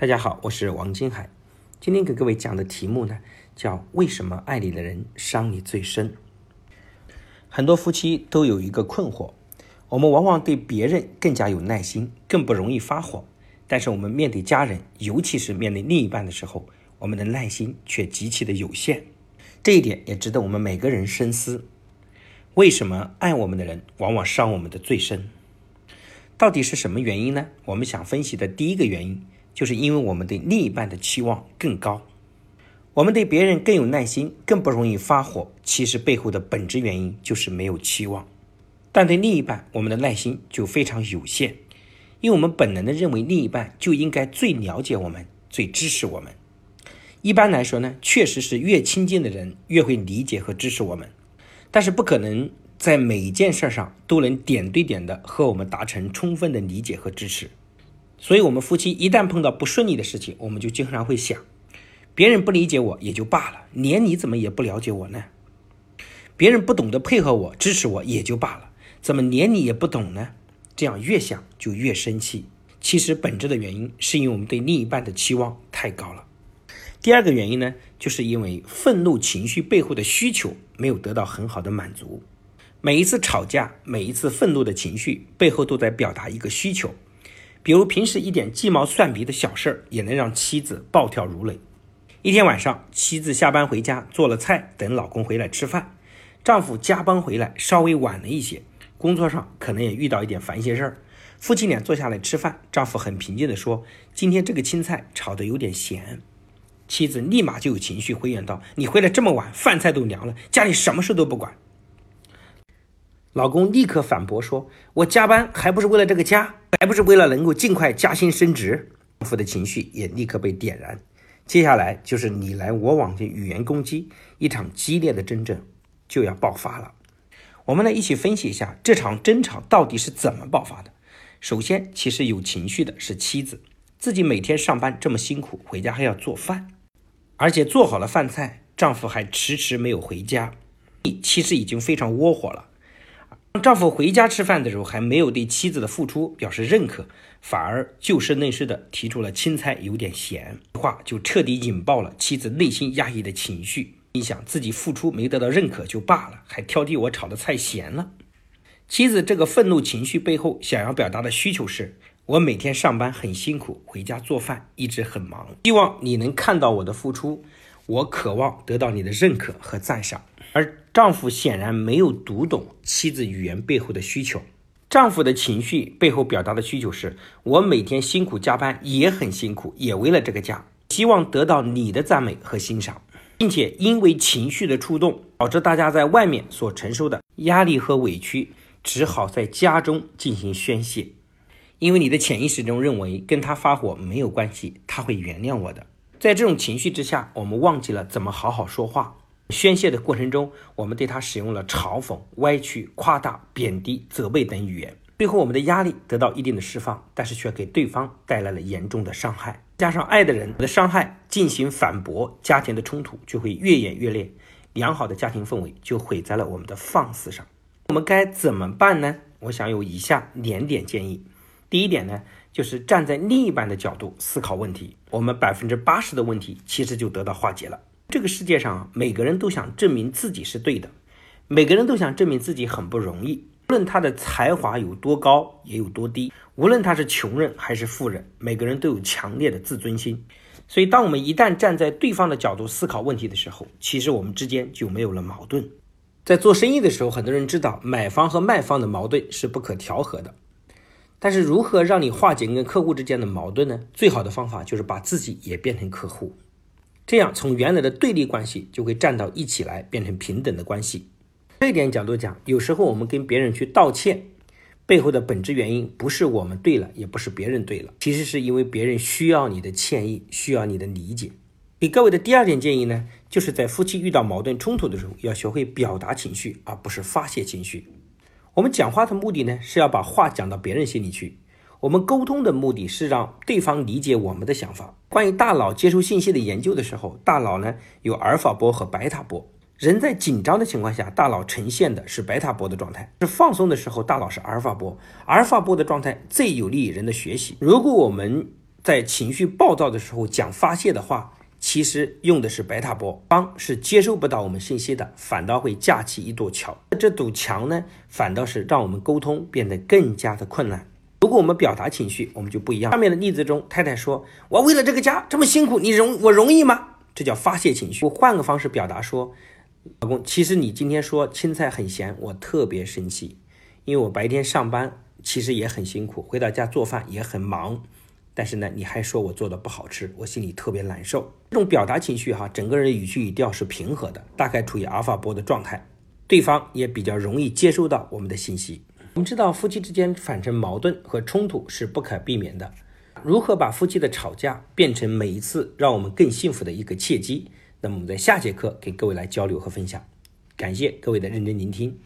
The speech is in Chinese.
大家好，我是王金海。今天给各位讲的题目呢，叫“为什么爱你的人伤你最深”。很多夫妻都有一个困惑：我们往往对别人更加有耐心，更不容易发火；但是我们面对家人，尤其是面对另一半的时候，我们的耐心却极其的有限。这一点也值得我们每个人深思。为什么爱我们的人往往伤我们的最深？到底是什么原因呢？我们想分析的第一个原因。就是因为我们对另一半的期望更高，我们对别人更有耐心，更不容易发火。其实背后的本质原因就是没有期望。但对另一半，我们的耐心就非常有限，因为我们本能的认为另一半就应该最了解我们，最支持我们。一般来说呢，确实是越亲近的人越会理解和支持我们，但是不可能在每一件事上都能点对点的和我们达成充分的理解和支持。所以，我们夫妻一旦碰到不顺利的事情，我们就经常会想：别人不理解我也就罢了，连你怎么也不了解我呢？别人不懂得配合我、支持我也就罢了，怎么连你也不懂呢？这样越想就越生气。其实本质的原因是因为我们对另一半的期望太高了。第二个原因呢，就是因为愤怒情绪背后的需求没有得到很好的满足。每一次吵架，每一次愤怒的情绪背后都在表达一个需求。比如平时一点鸡毛蒜皮的小事儿，也能让妻子暴跳如雷。一天晚上，妻子下班回家做了菜，等老公回来吃饭。丈夫加班回来稍微晚了一些，工作上可能也遇到一点烦心事儿。夫妻俩坐下来吃饭，丈夫很平静地说：“今天这个青菜炒得有点咸。”妻子立马就有情绪回应道：“你回来这么晚，饭菜都凉了，家里什么事都不管。”老公立刻反驳说：“我加班还不是为了这个家，还不是为了能够尽快加薪升职。”丈夫的情绪也立刻被点燃，接下来就是你来我往的语言攻击，一场激烈的争执就要爆发了。我们来一起分析一下这场争吵到底是怎么爆发的。首先，其实有情绪的是妻子，自己每天上班这么辛苦，回家还要做饭，而且做好了饭菜，丈夫还迟迟没有回家，你其实已经非常窝火了。丈夫回家吃饭的时候，还没有对妻子的付出表示认可，反而就事论事的提出了青菜有点咸，话就彻底引爆了妻子内心压抑的情绪。心想自己付出没得到认可就罢了，还挑剔我炒的菜咸了。妻子这个愤怒情绪背后想要表达的需求是：我每天上班很辛苦，回家做饭一直很忙，希望你能看到我的付出，我渴望得到你的认可和赞赏。而丈夫显然没有读懂妻子语言背后的需求。丈夫的情绪背后表达的需求是：我每天辛苦加班也很辛苦，也为了这个家，希望得到你的赞美和欣赏，并且因为情绪的触动，导致大家在外面所承受的压力和委屈，只好在家中进行宣泄。因为你的潜意识中认为跟他发火没有关系，他会原谅我的。在这种情绪之下，我们忘记了怎么好好说话。宣泄的过程中，我们对他使用了嘲讽、歪曲、夸大、贬低、责备等语言，最后我们的压力得到一定的释放，但是却给对方带来了严重的伤害。加上爱的人的伤害进行反驳，家庭的冲突就会越演越烈，良好的家庭氛围就毁在了我们的放肆上。我们该怎么办呢？我想有以下两点建议。第一点呢，就是站在另一半的角度思考问题，我们百分之八十的问题其实就得到化解了。这个世界上，每个人都想证明自己是对的，每个人都想证明自己很不容易。无论他的才华有多高，也有多低；无论他是穷人还是富人，每个人都有强烈的自尊心。所以，当我们一旦站在对方的角度思考问题的时候，其实我们之间就没有了矛盾。在做生意的时候，很多人知道买方和卖方的矛盾是不可调和的，但是如何让你化解跟客户之间的矛盾呢？最好的方法就是把自己也变成客户。这样，从原来的对立关系就会站到一起来，变成平等的关系。这一点角度讲，有时候我们跟别人去道歉，背后的本质原因不是我们对了，也不是别人对了，其实是因为别人需要你的歉意，需要你的理解。给各位的第二点建议呢，就是在夫妻遇到矛盾冲突的时候，要学会表达情绪，而不是发泄情绪。我们讲话的目的呢，是要把话讲到别人心里去。我们沟通的目的是让对方理解我们的想法。关于大脑接收信息的研究的时候，大脑呢有阿尔法波和白塔波。人在紧张的情况下，大脑呈现的是白塔波的状态；是放松的时候，大脑是阿尔法波。阿尔法波的状态最有利于人的学习。如果我们在情绪暴躁的时候讲发泄的话，其实用的是白塔波，方是接收不到我们信息的，反倒会架起一堵墙。这堵墙呢，反倒是让我们沟通变得更加的困难。如果我们表达情绪，我们就不一样。上面的例子中，太太说：“我为了这个家这么辛苦，你容我容易吗？”这叫发泄情绪。我换个方式表达说：“老公，其实你今天说青菜很咸，我特别生气，因为我白天上班其实也很辛苦，回到家做饭也很忙。”但是呢，你还说我做的不好吃，我心里特别难受。这种表达情绪哈，整个人的语气语调是平和的，大概处于阿尔法波的状态，对方也比较容易接收到我们的信息。我们知道夫妻之间产生矛盾和冲突是不可避免的，如何把夫妻的吵架变成每一次让我们更幸福的一个契机？那么我们在下节课给各位来交流和分享。感谢各位的认真聆听。